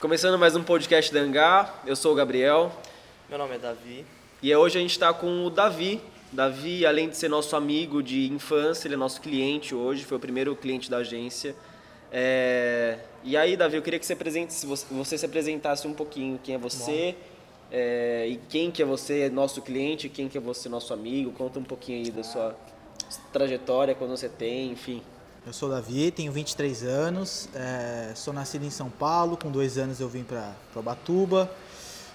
Começando mais um podcast da Angá, eu sou o Gabriel Meu nome é Davi. e hoje a gente está com o Davi. Davi, além de ser nosso amigo de infância, ele é nosso cliente hoje, foi o primeiro cliente da agência. É, E aí, Davi, eu queria que você, apresente, se você, você se apresentasse um pouquinho quem é você é, e quem que é você, nosso cliente, quem que é você, nosso amigo. Conta um pouquinho aí da sua trajetória, quando você tem, enfim. Eu sou Davi, tenho 23 anos, é, sou nascido em São Paulo, com dois anos eu vim para Ubatuba,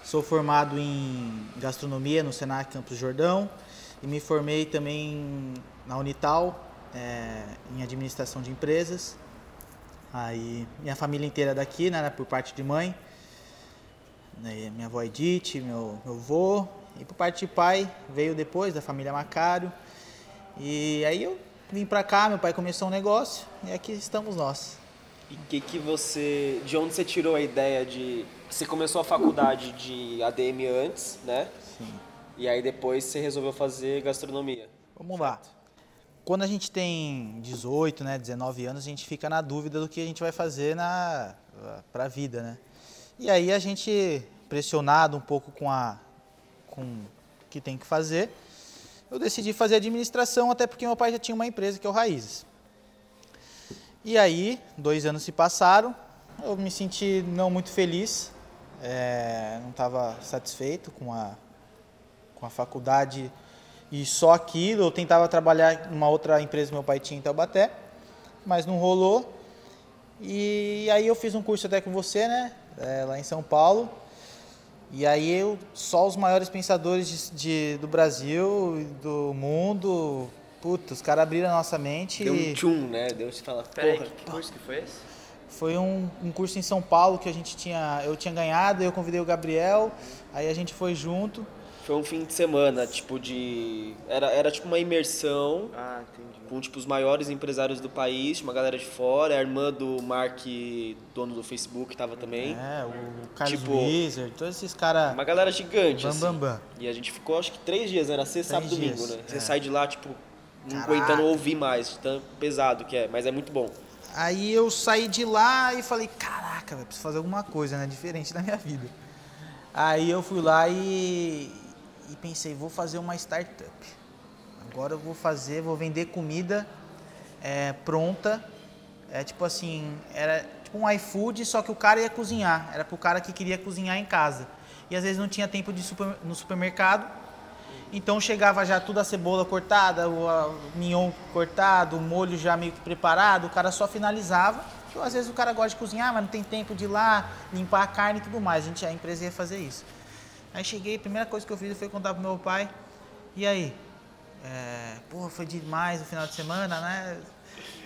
sou formado em gastronomia no Senac Campos Jordão e me formei também na Unital é, em administração de empresas. Aí minha família inteira daqui, né, por parte de mãe, né, minha avó Edith, meu, meu avô, e por parte de pai veio depois da família Macário. E aí eu vim pra cá, meu pai começou um negócio e aqui estamos nós. E que que você, de onde você tirou a ideia de, você começou a faculdade de ADM antes, né? Sim. E aí depois você resolveu fazer gastronomia. Vamos lá. Quando a gente tem 18, né, 19 anos, a gente fica na dúvida do que a gente vai fazer na pra vida, né? E aí a gente pressionado um pouco com a com o que tem que fazer, eu decidi fazer administração até porque meu pai já tinha uma empresa que é o Raízes. E aí, dois anos se passaram, eu me senti não muito feliz, é, não estava satisfeito com a, com a faculdade e só aquilo. Eu tentava trabalhar numa outra empresa que meu pai tinha em Taubaté, mas não rolou. E aí eu fiz um curso até com você, né, é, lá em São Paulo. E aí eu, só os maiores pensadores de, de- do Brasil e do mundo, puta, os caras abriram a nossa mente. Deu e- um tchum, né? Deus fala, Peraí, porra. que curso que foi esse? Foi um, um curso em São Paulo que a gente tinha, eu tinha ganhado, eu convidei o Gabriel, aí a gente foi junto. Foi um fim de semana, tipo de... Era, era tipo uma imersão Ah, entendi. com tipo os maiores empresários do país, uma galera de fora, a irmã do Mark, dono do Facebook, tava também. É, o Carlos Tipo, Wizard, todos esses caras. Uma galera gigante, Bam, assim. bam, bam. E a gente ficou, acho que três dias, né? Era sexta, sábado e domingo, dias, né? Você é. sai de lá, tipo, não Caraca. aguentando ouvir mais, tão pesado que é, mas é muito bom. Aí eu saí de lá e falei, caraca, preciso fazer alguma coisa, né? Diferente da minha vida. Aí eu fui lá e, e pensei, vou fazer uma startup. Agora eu vou fazer, vou vender comida é, pronta. É tipo assim, era tipo um iFood, só que o cara ia cozinhar. Era pro cara que queria cozinhar em casa. E às vezes não tinha tempo de super- no supermercado. Então chegava já tudo a cebola cortada, o, mignon cortado, o molho já meio que preparado, o cara só finalizava. Que às vezes o cara gosta de cozinhar, mas não tem tempo de ir lá, limpar a carne e tudo mais. A, gente, a empresa ia fazer isso. Aí cheguei, a primeira coisa que eu fiz foi contar pro meu pai. E aí? É, porra, foi demais o final de semana, né?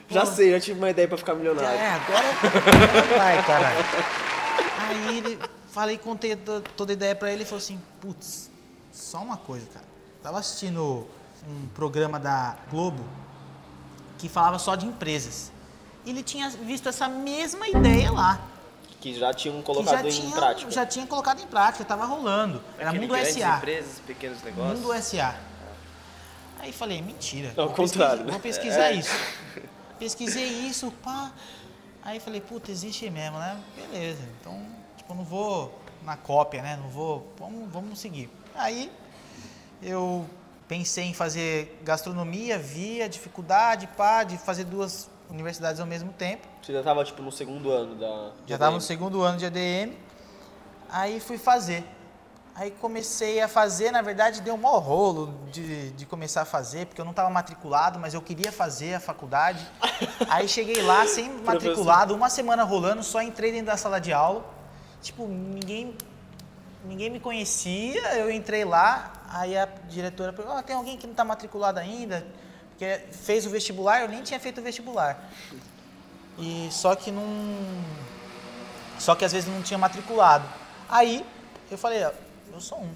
Já Pô, sei, eu tive uma ideia pra ficar milionário. é, agora vai, caralho. Aí ele, falei, contei to- toda a ideia pra ele e falou assim, putz, só uma coisa, cara. Tava assistindo um programa da Globo que falava só de empresas. E ele tinha visto essa mesma ideia lá. Que já tinham colocado já em prática. já tinha colocado em prática, tava rolando. Era Aquele Mundo grandes SA. empresas, pequenos negócios. Mundo SA. Aí falei, mentira. Ao contrário, pesquisar- né? Vou pesquisar É. isso. Pesquisei isso, pá. Aí falei, puta, existe mesmo, né? Beleza. Então, tipo, não vou na cópia, né? Não vou. Vamos, vamos seguir. Aí eu pensei em fazer gastronomia, vi a dificuldade, pá, de fazer duas universidades ao mesmo tempo. Você já tava, tipo, no segundo ano da... Já estava no segundo ano de ADM. Aí fui fazer. Aí comecei a fazer, na verdade deu um maior rolo de, de começar a fazer, porque eu não estava matriculado, mas eu queria fazer a faculdade. Aí cheguei lá sem matriculado, uma semana rolando, só entrei dentro da sala de aula. Tipo, ninguém, ninguém me conhecia, eu entrei lá, aí a diretora perguntou, "Ah, tem alguém que não está matriculado ainda? Porque fez o vestibular, eu nem tinha feito o vestibular. E só que não. Só que às vezes não tinha matriculado. Aí eu falei, ó, eu sou um.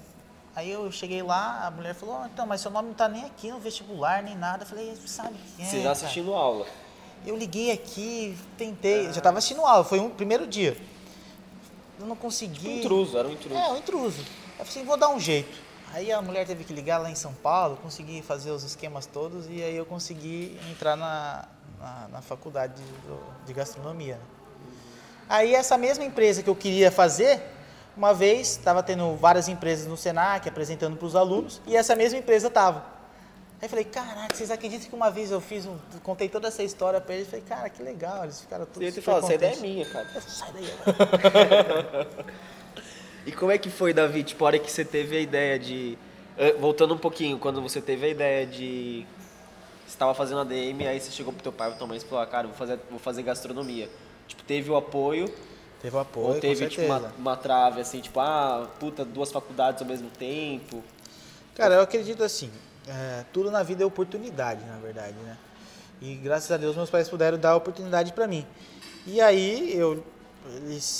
Aí eu cheguei lá, a mulher falou, "Ó, então, mas seu nome não tá nem aqui no vestibular, nem nada. Eu falei, sabe quem é? Você já cara?" assistindo aula. Eu liguei aqui, tentei, já tava assistindo aula, foi um primeiro dia. Eu não consegui. Intruso, era um intruso. É, um intruso. Eu falei assim, vou dar um jeito. Aí a mulher teve que ligar lá em São Paulo, consegui fazer os esquemas todos e aí eu consegui entrar na, na, na faculdade de, de gastronomia. né? Aí essa mesma empresa que eu queria fazer, uma vez estava tendo várias empresas no Senac apresentando para os alunos e essa mesma empresa tava. Aí eu falei, caraca, vocês acreditam que uma vez eu fiz um, contei toda essa história para eles? Falei, cara, que legal, eles ficaram todos E super fala, essa ideia é minha, cara. Eu Sai daí, agora." E como é que foi, Davi, tipo, a hora que você teve a ideia de... eh, Voltando um pouquinho, quando você teve a ideia de... Você estava fazendo ADM, aí você chegou pro teu pai e pra tua mãe e falou, ah, cara, vou fazer, vou fazer gastronomia. Tipo, teve o apoio, Teve o apoio, ou teve, tipo, uma, uma trave, assim, tipo, ah, puta, duas faculdades ao mesmo tempo. Cara, eu acredito assim, é, tudo na vida é oportunidade, na verdade, né? E graças a Deus meus pais puderam dar a oportunidade pra mim. E aí eu,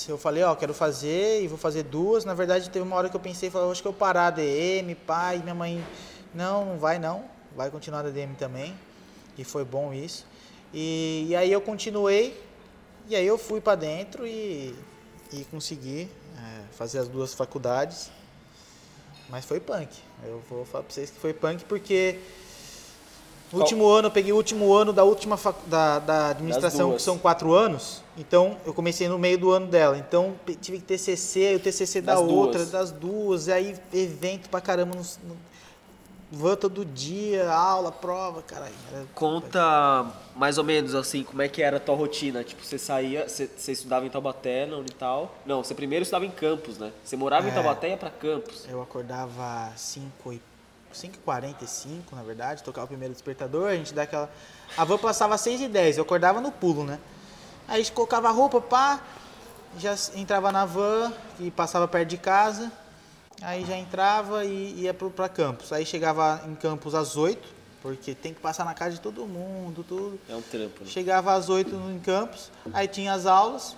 eu falei, ó, quero fazer e vou fazer duas. Na verdade teve uma hora que eu pensei, falei, acho que eu parar a DM, pai, minha mãe, não, não vai não, vai continuar a DM também. E foi bom isso. E, e aí eu continuei, e aí eu fui pra dentro e, e consegui é, fazer as duas faculdades. Mas foi punk. Eu vou falar pra vocês que foi punk porque no último ano, eu peguei o último ano da última facu- da, da administração, que são quatro anos. Então, eu comecei no meio do ano dela. Então, tive que ter CC, o TCC da Das outra, duas. das duas. E aí, evento pra caramba. No, van todo dia, aula, prova, caralho. Conta mais ou menos assim, como é que era a tua rotina? Tipo, você saía, você, você estudava em Taubaté, na Unital. Não, você primeiro estudava em Campos, né? Você morava em É. Taubaté e ia pra Campos. Eu acordava 5 e 5h45, na verdade, tocava o primeiro despertador, a gente dá aquela. A van passava 6 e 10 eu acordava no pulo, né? Aí a gente colocava a roupa, pá, já entrava na van e passava perto de casa, aí já entrava e ia pra campus. Aí chegava em campus às 8, porque tem que passar na casa de todo mundo, tudo. É um trampo, né? Chegava às 8 no em campus, aí tinha as aulas,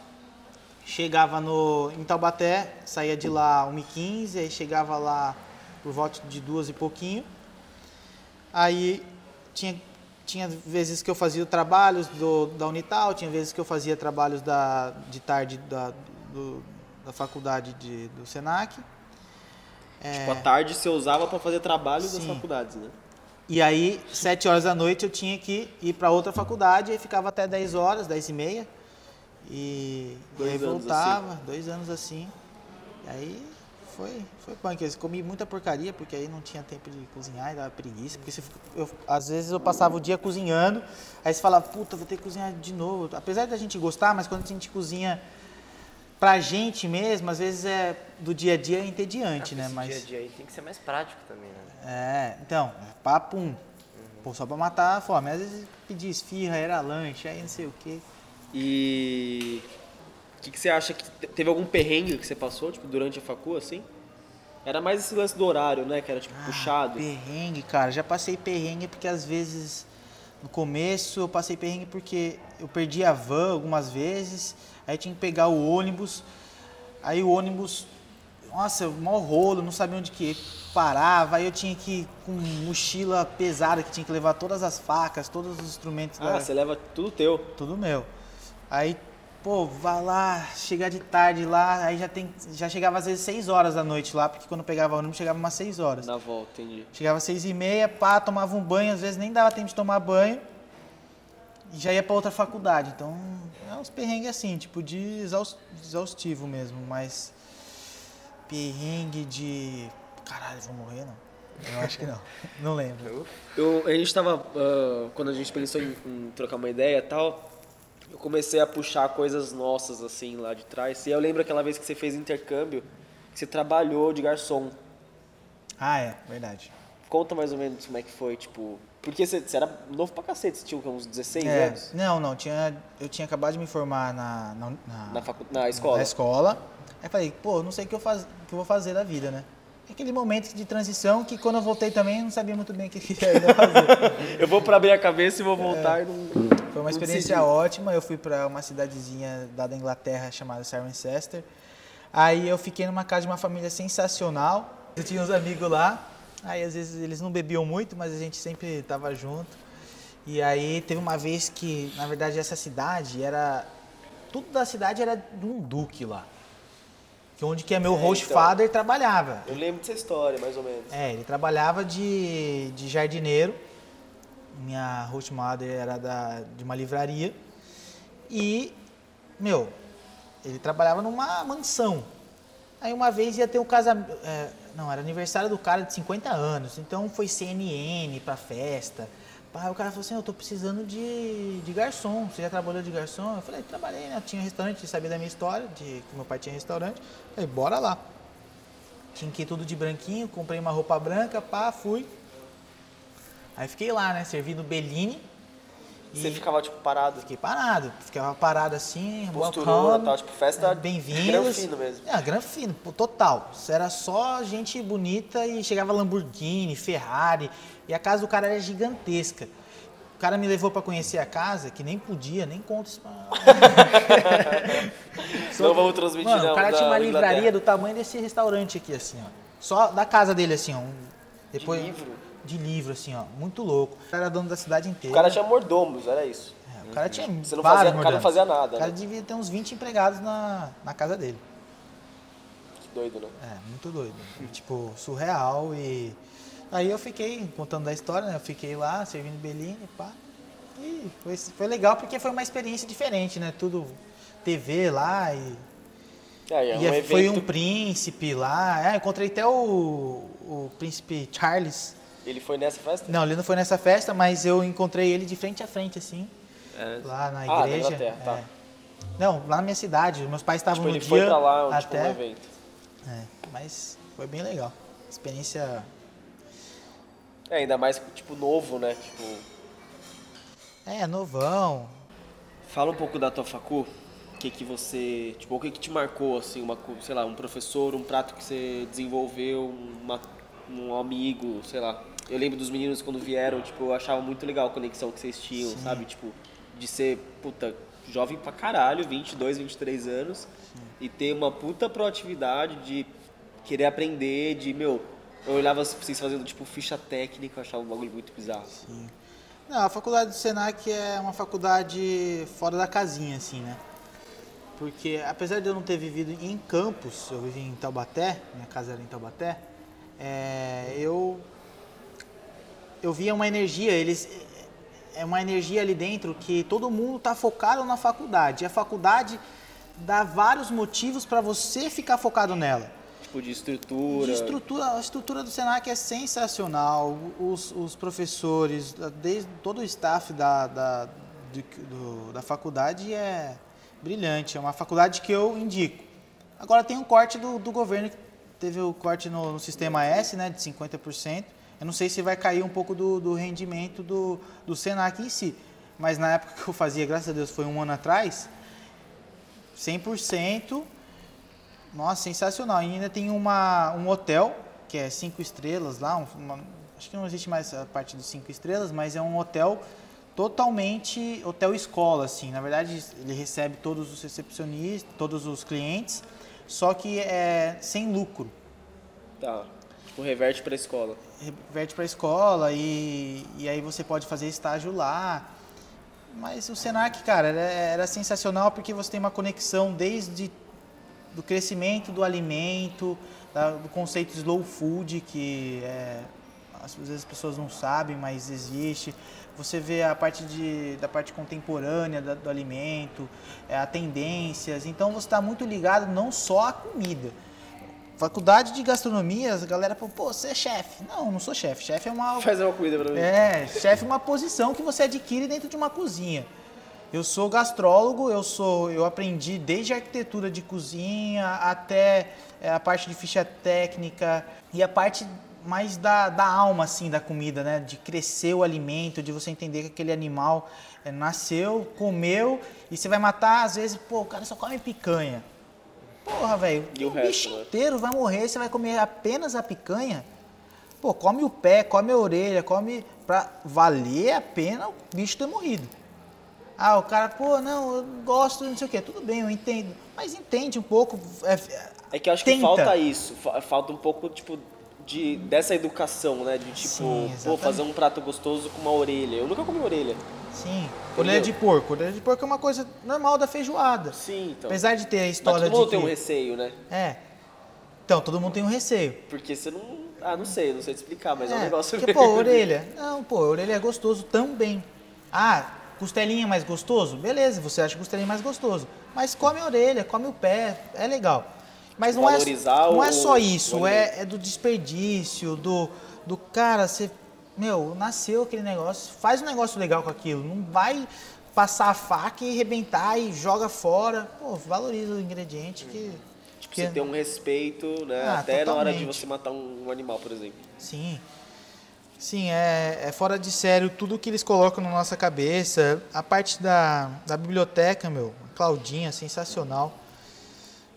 chegava no, em Taubaté, saía de lá 1h15, aí chegava lá por volta de duas e pouquinho. Aí tinha, tinha vezes que eu fazia trabalhos do, da Unital, tinha vezes que eu fazia trabalhos da, de tarde da, do- da faculdade de, do Senac. Tipo, à tarde você usava pra fazer trabalho das Sim. faculdades, né? E aí, 7 horas da noite, eu tinha que ir para outra faculdade, aí ficava até 10 horas, 10 e meia. E, Dois e aí anos voltava, dois anos assim. E aí foi, foi punk. Eu comi muita porcaria, porque aí não tinha tempo de cozinhar e dava preguiça. Porque você fica- eu, às vezes eu passava o dia cozinhando, aí você fala, puta, vou ter que cozinhar de novo. Apesar da gente gostar, mas quando a gente cozinha pra gente mesmo, às vezes é do dia a dia é entediante, né? Esse Mas... dia a dia aí tem que ser mais prático também, né? É, então, papum. Pô, só pra matar a fome. Às vezes pedia esfirra, era lanche, aí não sei o quê. E o que, que você acha que te- teve algum perrengue que você passou, tipo, durante a facu, assim? Era mais esse lance do horário, né? Que era tipo puxado. Perrengue, cara. Já passei perrengue porque às vezes no começo eu passei perrengue porque eu perdi a van algumas vezes, aí tinha que pegar o ônibus. Aí o ônibus, nossa, mó rolo, não sabia onde que parava. Aí eu tinha que ir com mochila pesada, que tinha que levar todas as facas, todos os instrumentos Ah, da, você leva tudo teu. Tudo meu. Aí, pô, vai lá, chegar de tarde lá, aí já tem. Já chegava às vezes 6 horas da noite lá, porque quando pegava ônibus chegava umas 6 horas. Na volta, entendi. Chegava às 6 e meia, pá, tomava um banho, às vezes nem dava tempo de tomar banho. E já ia pra outra faculdade. Então, é uns perrengues assim, tipo de exaus- exaustivo mesmo, mas. Perrengue de. Caralho, vou morrer não? Eu acho que não. Não lembro. Eu, a gente tava. ah, quando a gente pensou em, em trocar uma ideia e tal, eu comecei a puxar coisas nossas, assim, lá de trás. E eu lembro aquela vez que você fez intercâmbio, que você trabalhou de garçom. Ah, é, verdade. Conta mais ou menos como é que foi, tipo. Porque você, você era novo pra cacete, você tinha uns 16 É, anos? não, não, tinha, eu tinha acabado de me formar na, na, na- Na, facu... na escola. na escola. Aí falei, pô, não sei o que eu, faz, o que eu vou fazer da vida, né? Aquele momento de transição que quando eu voltei também não sabia muito bem o que ia fazer. Eu vou pra abrir a cabeça e vou voltar e não. Foi uma experiência ótima. Eu fui para uma cidadezinha da Inglaterra chamada Cirencester. Aí eu fiquei numa casa de uma família sensacional. Eu tinha uns amigos lá. Aí às vezes eles não bebiam muito, mas a gente sempre tava junto. E aí teve uma vez que, na verdade, essa cidade era tudo da cidade era de um duque lá. Que onde que é meu É, host então. father trabalhava. Eu lembro dessa história, mais ou menos. É, ele trabalhava de, de jardineiro. Minha host mother era da, de uma livraria. E, meu, ele trabalhava numa mansão. Aí uma vez ia ter um casamento. É, não, era aniversário do cara de 50 anos. Então foi CNN pra festa. Aí o cara falou assim, eu tô precisando de, de garçom. Você já trabalhou de garçom? Eu falei, trabalhei, né? Tinha restaurante, sabia da minha história, de que meu pai tinha restaurante. Eu falei, bora lá. Tinha que ir tudo de branquinho, comprei uma roupa branca, pá, fui. Aí fiquei lá, né? Servindo Bellini. Você ficava, tipo, parado. Fiquei parado. Ficava parado assim, welcome, tal, tipo, festa bem-vindos. granfino mesmo. É, granfino, total. Era só gente bonita e chegava Lamborghini, Ferrari. E a casa do cara era gigantesca. O cara me levou pra conhecer a casa, que nem podia, nem conta isso pra... Não vamos transmitir, Mano, não. o cara tinha uma livraria do tamanho desse restaurante aqui, assim, ó. Só da casa dele, assim, ó. um- depois, livro? De livro, assim, ó. Muito louco. O cara era dono da cidade O inteira. cara tinha mordomos, era isso. É, o cara tinha Você não fazia- o cara não fazia nada, O cara né? devia ter uns 20 empregados na, na casa dele. Que doido, né? É, muito doido. tipo, surreal e... Aí eu fiquei, contando da história, né? Eu fiquei lá, servindo Bellini, pá. E foi, foi legal porque foi uma experiência diferente, né? Tudo TV lá e... É, é um e evento... foi um príncipe lá. É, encontrei até o, o príncipe Charles. Ele foi nessa festa? Não, ele não foi nessa festa, mas eu encontrei ele de frente a frente, assim, É. lá na Ah, na igreja. Inglaterra, tá. É. Não, lá na minha cidade. Meus pais estavam Tipo, no ele dia foi pra lá, um, tipo, até. um evento. É, mas foi bem legal. Experiência. É, ainda mais, tipo, novo, né? Tipo... É, novão. Fala um pouco da tua facu. O que que você... Tipo, o que que te marcou, assim, uma, sei lá, um professor, um prato que você desenvolveu, uma, um amigo, sei lá. Eu lembro dos meninos quando vieram, tipo, eu achava muito legal a conexão que vocês tinham, Sim. sabe? Tipo, de ser, puta, jovem pra caralho, 22, 23 anos, e ter uma puta proatividade de querer aprender, de, meu... Eu olhava vocês fazendo, tipo, ficha técnica, eu achava um bagulho muito bizarro. Sim. Não, a faculdade do Senac é uma faculdade fora da casinha, assim, né? Porque apesar de eu não ter vivido em campus, eu vivi em Taubaté, minha casa era em Taubaté, é, eu eu via uma energia, eles é uma energia ali dentro que todo mundo está focado na faculdade. E a faculdade dá vários motivos para você ficar focado nela. Tipo, de estrutura. De estrutura, a estrutura do Senac é sensacional. Os, os professores, desde todo o staff da, da, de- do- da faculdade é brilhante. É uma faculdade que eu indico. Agora tem um corte do, do governo, que teve o corte no, no sistema S, né, de 50%. Eu não sei se vai cair um pouco do, do rendimento do, do Senac em si. Mas na época que eu fazia, graças a Deus, foi um ano atrás, 100%. Nossa, sensacional. E ainda tem uma, um hotel, que é cinco estrelas lá. um- uma- acho que não existe mais a parte dos cinco estrelas, mas é um hotel totalmente hotel escola, assim. Na verdade, ele recebe todos os recepcionistas, todos os clientes, só que é sem lucro. Tá. Tipo, reverte pra escola. Reverte para a escola e, e aí você pode fazer estágio lá. Mas o Senac, cara, era, era sensacional porque você tem uma conexão desde do crescimento do alimento, da- do conceito slow food, que é, às vezes as pessoas não sabem, mas existe. Você vê a parte de, da parte contemporânea da- do alimento, é, a tendências. Então você está muito ligado não só à comida. Faculdade de gastronomia, a galera fala, pô, você é chefe. Não, não sou chefe. Chefe é uma Faz uma comida pra mim. é, chefe é uma posição que você adquire dentro de uma cozinha. Eu sou gastrólogo, eu sou, eu aprendi desde a arquitetura de cozinha até é, a parte de ficha técnica e a parte mais da, da alma assim da comida, né? De crescer o alimento, de você entender que aquele animal é, nasceu, comeu e você vai matar às vezes, pô, o cara só come picanha. Porra, velho, o o resto, bicho né? inteiro vai morrer, você vai comer apenas a picanha. Pô, come o pé, come a orelha, come pra valer a pena o bicho ter morrido. Ah, o cara, pô, não, eu gosto, não sei o quê. Tudo bem, eu entendo. Mas entende um pouco. é, É que eu acho que tenta. falta isso. fa- Falta um pouco, tipo, de, dessa educação, né? De, tipo, Sim, pô, fazer um prato gostoso com uma orelha. Eu nunca comi orelha. Sim, orelha de porco. Orelha de porco é uma coisa normal da feijoada. Sim, então. Apesar de ter a Mas história todo mundo de tem que... um receio, né? É. Então, todo mundo tem um receio. Porque você não... Ah, não sei, não sei te explicar, mas é, um É, negócio... Porque, pô, orelha. Não, pô, orelha é gostoso também. Ah, costelinha mais gostoso? Beleza, você acha costelinha mais gostoso. Mas come a orelha, come o pé, é legal. Mas não é, Valorizar não é só isso, é, é do desperdício, do, do cara, você, meu, nasceu aquele negócio, faz um negócio legal com aquilo, não vai passar a faca e arrebentar e joga fora. Pô, valoriza o ingrediente que... Tipo, que você ter um respeito, né? Ah, Até na hora de totalmente. você matar um, animal, por exemplo. Sim. Sim, é, é fora de sério tudo que eles colocam na nossa cabeça. A parte da, da biblioteca, meu, Claudinha, sensacional.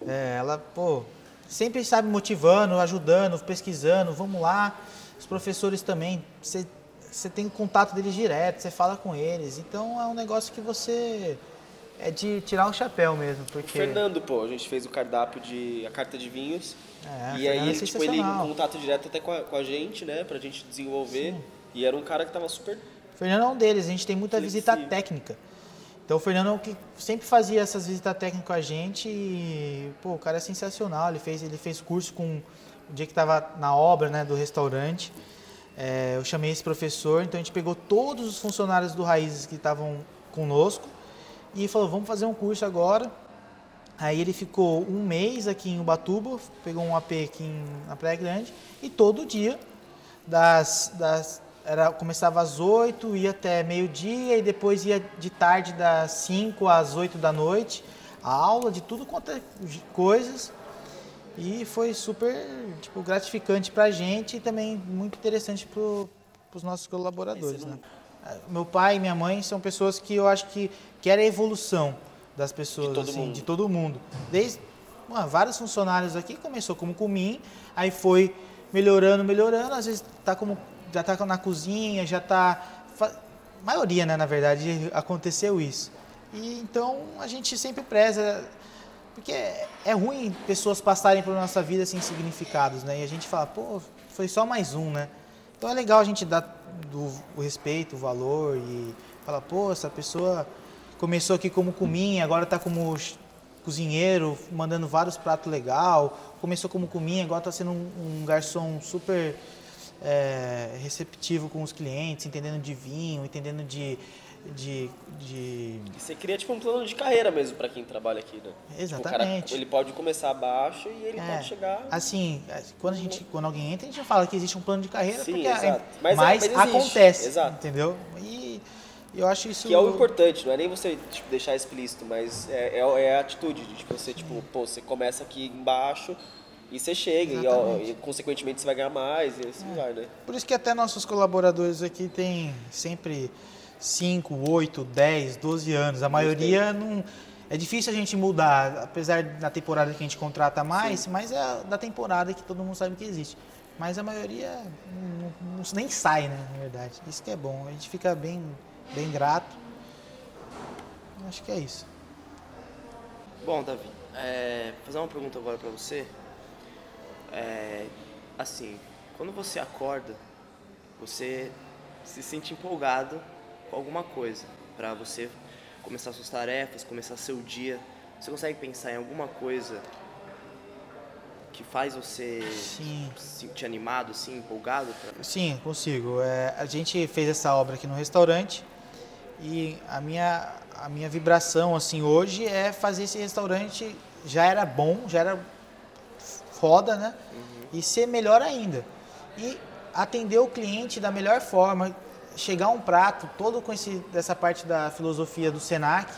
É, ela, pô, sempre sabe motivando, ajudando, pesquisando, vamos lá. Os professores também, você você tem contato deles direto, você fala com eles. Então é um negócio que você. É de tirar o chapéu mesmo, O porque. Fernando, pô, a gente fez o cardápio de. a carta de vinhos. É, o e aí Fernando é ele, tipo, ele em contato direto até com a, com a gente, né? Pra gente desenvolver. E era um cara que tava super. O Fernando é um deles, a gente tem muita visita Flexível. técnica. Então o Fernando é que sempre fazia essas visitas técnicas com a gente e, pô, o cara é sensacional. Ele fez, ele fez curso com o dia que estava na obra, né, do restaurante. É, eu chamei esse professor, então a gente pegou todos os funcionários do Raízes que estavam conosco e falou, vamos fazer um curso agora. Aí ele ficou um mês aqui em Ubatuba, pegou um AP aqui em, na Praia Grande e todo dia das, das era começava às 8, ia até meio-dia e depois ia de tarde das 5 às 8 da noite, a aula de tudo quanto é coisas. E foi super tipo, gratificante pra gente e também muito interessante para os nossos colaboradores. Né? Meu pai e minha mãe são pessoas que eu acho que querem a evolução das pessoas, De todo assim, mundo. de todo mundo. Desde ah, vários funcionários aqui começou como comim, aí foi melhorando, melhorando, às vezes tá como já tá na cozinha, já tá fa- maioria, né, na verdade, aconteceu isso. E então a gente sempre preza porque é, ruim pessoas passarem por nossa vida sem significados, né? E a gente fala, pô, foi só mais um, né? Então é legal a gente dar do, o respeito, o valor e falar, pô, essa pessoa começou aqui como cominha, agora está como cozinheiro, mandando vários pratos legal. Começou como cominha, agora está sendo um, um garçom super é, receptivo com os clientes, entendendo de vinho, entendendo de, de, de você cria tipo um plano de carreira mesmo pra quem trabalha aqui, né? Tipo, o cara, Exatamente. ele pode começar abaixo e ele É, pode chegar. Assim, quando, a gente, quando alguém entra, a gente fala que existe um plano de carreira, Sim, porque exato. é- Mas é- mas, mas acontece, exato. entendeu? E eu acho isso... Que é o importante, não é nem você tipo, deixar explícito, mas é, é, é a atitude de tipo, você, tipo, pô, você começa aqui embaixo e você chega, e, ó, e consequentemente você vai ganhar mais, e assim vai, né? Por isso que até nossos colaboradores aqui têm sempre 5, 8, 10, 12 anos. A maioria não... É difícil a gente mudar, apesar da temporada que a gente contrata mais, mas é da temporada que todo mundo sabe que existe. Mas a maioria não- não- nem sai, né, na verdade. Isso que é bom. A gente fica bem, bem grato. Acho que é isso. Bom, Davi, é, fazer uma pergunta agora pra você. É, assim, quando você acorda, você se sente empolgado com alguma coisa para você começar suas tarefas, começar seu dia. Você consegue pensar em alguma coisa que faz você Sim. se sentir animado, assim, empolgado? Pra... Sim, consigo. É, a gente fez essa obra aqui no restaurante e a minha, a minha vibração assim hoje é fazer esse restaurante já era bom, já era foda, né? E ser melhor ainda. E atender o cliente da melhor forma, chegar a um prato todo com esse, dessa parte da filosofia do Senac,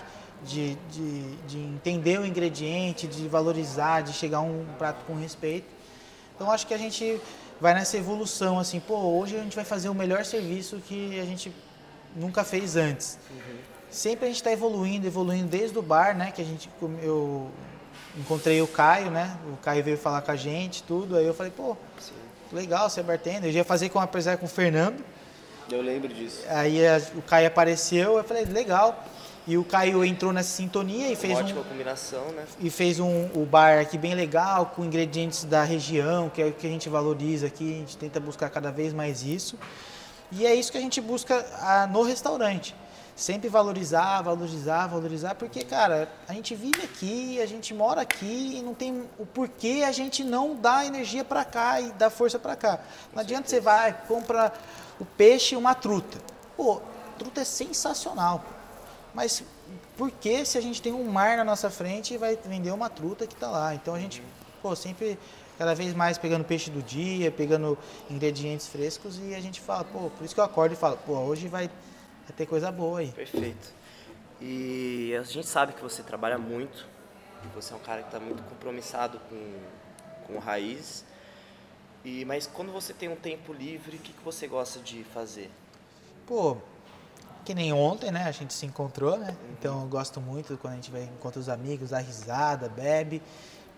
de, de, de entender o ingrediente, de valorizar, de chegar a um prato com respeito. Então acho que a gente vai nessa evolução assim, pô, hoje a gente vai fazer o melhor serviço que a gente nunca fez antes. Sempre a gente está evoluindo, evoluindo desde o bar, né? Que a gente eu encontrei o Caio, né? O Caio veio falar com a gente, tudo. Aí eu falei, pô, legal, você é bartender. Eu ia fazer com apesar com o Fernando. Eu lembro disso. Aí a- o Caio apareceu, eu falei, legal. E o Caio entrou nessa sintonia e fez Uma um, ótima combinação, né? e fez um, o bar aqui bem legal, com ingredientes da região, que é o que a gente valoriza aqui, a gente tenta buscar cada vez mais isso. E é isso que a gente busca ah, no restaurante. Sempre valorizar, valorizar, valorizar, porque, cara, a gente vive aqui, a gente mora aqui e não tem o porquê a gente não dá energia para cá e dá força para cá. Não adianta você vai, compra o peixe e uma truta. Pô, truta é sensacional. Mas por que se a gente tem um mar na nossa frente e vai vender uma truta que está lá? Então a gente, pô, sempre cada vez mais pegando peixe do dia, pegando ingredientes frescos e a gente fala, pô, por isso que eu acordo e falo, pô, hoje vai, vai ter coisa boa aí. Perfeito. E a gente sabe que você trabalha muito, você é um cara que está muito compromissado com, com raiz. E, mas quando você tem um tempo livre, o que, que você gosta de fazer? Pô, que nem ontem, né? A gente se encontrou, né? Então eu gosto muito quando a gente vai encontra os amigos, dá risada, bebe,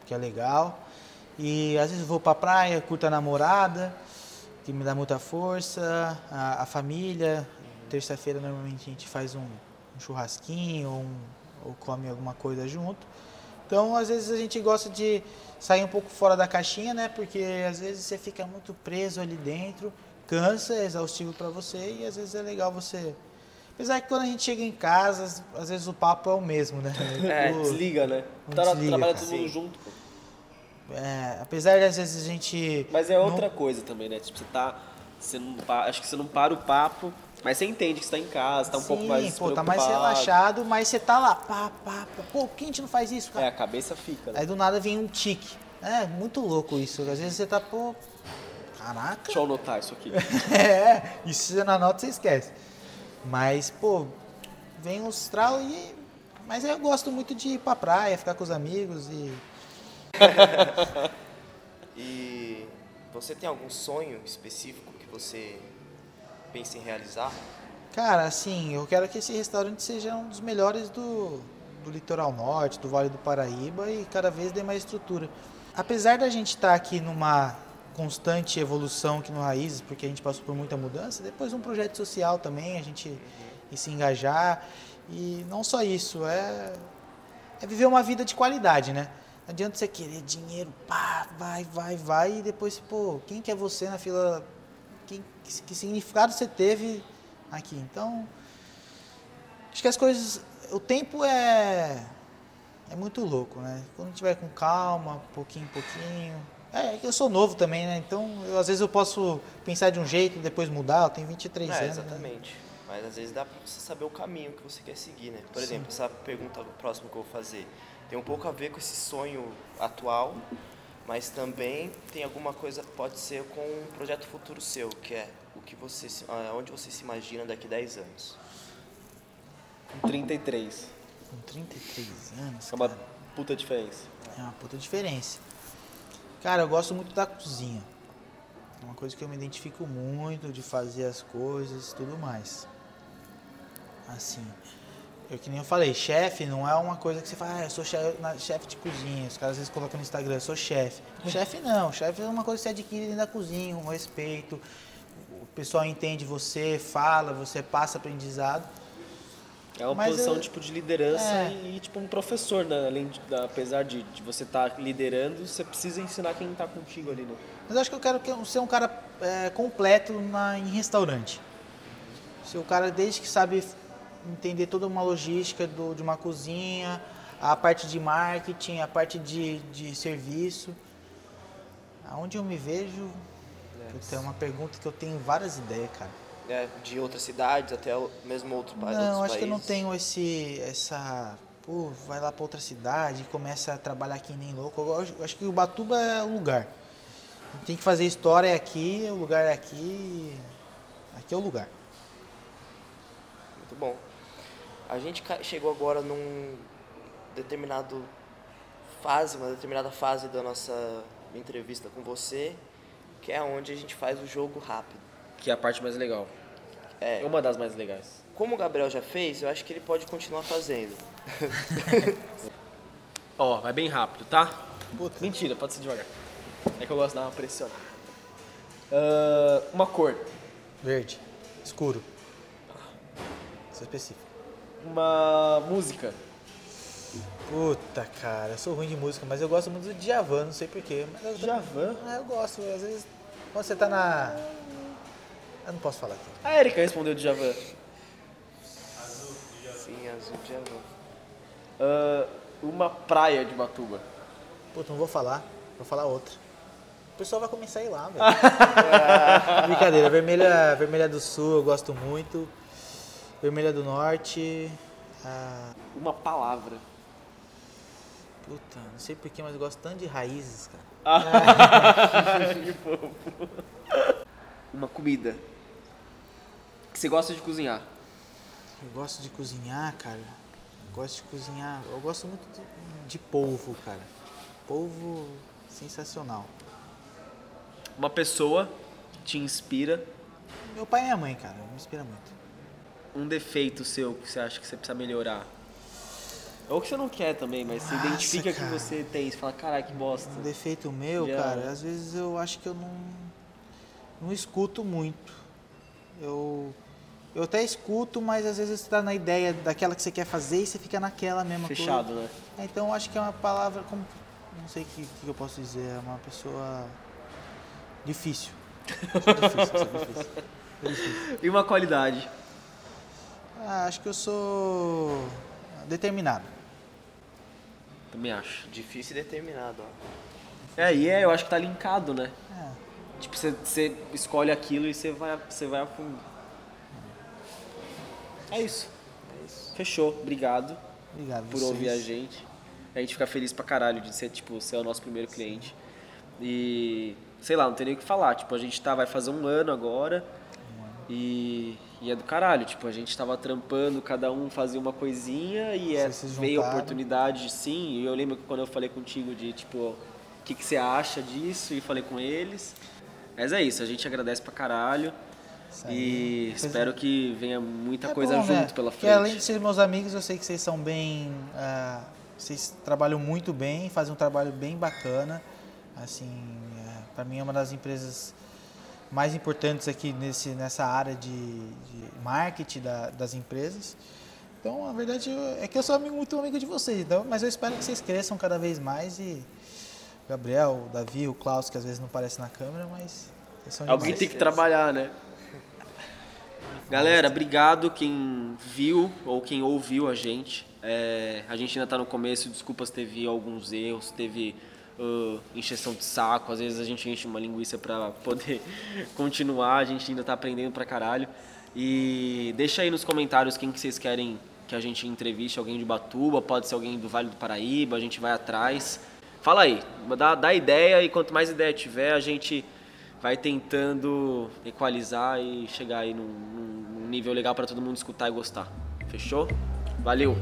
que é legal. E às vezes eu vou pra praia, curto a namorada, que me dá muita força, a, a família. Terça-feira normalmente a gente faz um, um churrasquinho ou, um, ou come alguma coisa junto. Então às vezes a gente gosta de sair um pouco fora da caixinha, né? Porque às vezes você fica muito preso ali dentro, cansa, é exaustivo para você e às vezes é legal você Apesar que quando a gente chega em casa, às vezes o papo é o mesmo, né? É, O- desliga, né? Não Tra- desliga, trabalha todo mundo junto. é, apesar de às vezes a gente. Mas é não- outra coisa também, né? Tipo, você tá. Você não, acho que você não para o papo, mas você entende que você tá em casa, tá um pouco Sim, mais. pô, tá mais relaxado, mas você tá lá, pá, pá, pá. Pô, por que a gente não faz isso, É, cara? a cabeça fica, né? Aí do nada vem um tique. É, muito louco isso. Às vezes você tá, pô. Caraca. Deixa eu anotar isso aqui. é, isso você não anota, você esquece. Mas, pô, vem uns traus e. Mas eu gosto muito de ir pra praia, ficar com os amigos e. E você tem algum sonho específico que você pensa em realizar? Cara, assim, eu quero que esse restaurante seja um dos melhores do, do litoral norte, do Vale do Paraíba e cada vez dê mais estrutura. Apesar da gente estar aqui numa constante evolução aqui no Raízes, porque a gente passou por muita mudança, depois um projeto social também, a gente ir se engajar. E não só isso, é, é viver uma vida de qualidade, né? Não adianta você querer dinheiro, pá, vai, vai, vai, e depois, pô, quem que é você na fila? Que, que significado você teve aqui? Então, acho que as coisas, o tempo é é muito louco, né? Quando a gente vai com calma, pouquinho pouquinho. É, que eu sou novo também, né? Então, eu, às vezes eu posso pensar de um jeito e depois mudar. Eu tenho 23 É, anos. né? exatamente. Mas às vezes dá pra você saber o caminho que você quer seguir, né? Por exemplo, essa pergunta próxima que eu vou fazer tem um pouco a ver com esse sonho atual, mas também tem alguma coisa, pode ser com um projeto futuro seu, que é o que você, se- ah, onde você se imagina daqui 10 anos. Com 33. Com 33 anos, É uma cara, puta diferença. é uma puta diferença. Cara, eu gosto muito da cozinha. É uma coisa que eu me identifico muito, de fazer as coisas e tudo mais. Assim, eu que nem eu falei, chefe não é uma coisa que você fala, ah, eu sou chefe, de cozinha. Os caras às vezes colocam no Instagram, eu sou chefe. Chefe não, chefe é uma coisa que você adquire dentro da cozinha, um respeito. O pessoal entende você, fala, você passa aprendizado. É uma Mas posição tipo de liderança é. e tipo um professor, né? Além de, da- apesar de, de você estar liderando, você precisa ensinar quem tá contigo ali, né? Mas acho que eu quero que- ser um cara é, completo na, em restaurante. Ser o cara desde que sabe entender toda uma logística do, de uma cozinha, a parte de marketing, a parte de, de serviço. Aonde eu me vejo, puta, é uma pergunta que eu tenho várias ideias, cara. É, de outras cidades até mesmo outro pa- outros Não, países. acho que eu não tenho esse, essa, pô, vai lá pra outra cidade começa a trabalhar aqui nem louco. Eu acho, eu acho que o Batuba é o lugar. Tem que fazer história é aqui, o lugar é aqui, aqui é o lugar. Muito bom. A gente chegou agora num determinado fase, uma determinada fase da nossa entrevista com você, que é onde a gente faz o jogo rápido. Que é a parte mais legal. É, É uma das mais legais. como o Gabriel já fez, eu acho que ele pode continuar fazendo. Ó, vai bem rápido, tá? Puta. Mentira, pode ser devagar. É que eu gosto de dar uma pressão. Ah, uma cor. Verde, escuro. Isso é específico. Uma música. Puta, cara, eu sou ruim de música, mas eu gosto muito do Djavan, não sei porquê. Mas eu, Djavan? É, eu gosto, às vezes, quando você tá na... Eu não posso falar aqui. A Erika respondeu Djavan. Sim, azul de azul. Ah, uma praia de Batuba. Puta, não vou falar, vou falar outra. O pessoal vai começar a ir lá, velho. Brincadeira, vermelha, vermelha do sul eu gosto muito. Vermelha do norte. Ah, Uma palavra. puta, não sei porquê, mas eu gosto tanto de raízes, cara. Uma comida. Que você gosta de cozinhar. Eu gosto de cozinhar, cara. Eu gosto de cozinhar. Eu gosto muito de, de polvo, cara. Polvo sensacional. Uma pessoa que te inspira. Meu pai e minha mãe, cara, me inspira muito. Um defeito seu que você acha que você precisa melhorar. Ou que você não quer também, mas você Nossa, identifica que cara. você tem. Você fala, caralho, que bosta. Um defeito meu, Já- cara, às vezes eu acho que eu não, não escuto muito. Eu, eu até escuto, mas às vezes você tá na ideia daquela que você quer fazer e você fica naquela mesma Fechado, coisa. né? Então eu acho que é uma palavra como. Não sei o que, que eu posso dizer, é uma pessoa difícil. Difícil, sou difícil. Sou difícil. E uma qualidade. Ah, acho que eu sou determinado. Também acho. Difícil e determinado, ó. É, e é, eu acho que tá linkado, né? É, Tipo, você, escolhe aquilo e você vai, você vai a fundo. É isso. É isso. Fechou. Obrigado obrigado. por vocês. ouvir a gente. A gente fica feliz pra caralho de ser, tipo, ser o nosso primeiro cliente. E, sei lá, não tem nem o que falar. Tipo, a gente tá, vai fazer um ano agora. E, e é do caralho. Tipo, a gente tava trampando, cada um fazia uma coisinha e é, veio a oportunidade, sim. E eu lembro que quando eu falei contigo de, tipo, o que, que você acha disso? E falei com eles. Mas é isso, a gente agradece pra caralho. E Coisa- espero que venha muita É coisa bom, junto né? pela Porque frente. além de ser meus amigos, eu sei que vocês são bem. ah, vocês trabalham muito bem, fazem um trabalho bem bacana. Assim, é, para mim é uma das empresas mais importantes aqui nesse, nessa área de, de marketing da- das empresas. Então, a verdade é que eu sou amigo, muito amigo de vocês, então, mas eu espero que vocês cresçam cada vez mais e o Gabriel, o Davi, o Klaus, que às vezes não aparece na câmera, mas Alguém tem que trabalhar, né? Galera, obrigado quem viu ou quem ouviu a gente. É, a gente ainda tá no começo, desculpa se teve alguns erros, teve uh, encheção de saco, às vezes a gente enche uma linguiça pra poder continuar, a gente ainda tá aprendendo pra caralho. E deixa aí nos comentários quem que vocês querem que a gente entreviste, alguém de Batuba, pode ser alguém do Vale do Paraíba, a gente vai atrás. Fala aí, dá, dá ideia e quanto mais ideia tiver, a gente vai tentando equalizar e chegar aí num- num nível legal para todo mundo escutar e gostar. Fechou? Valeu!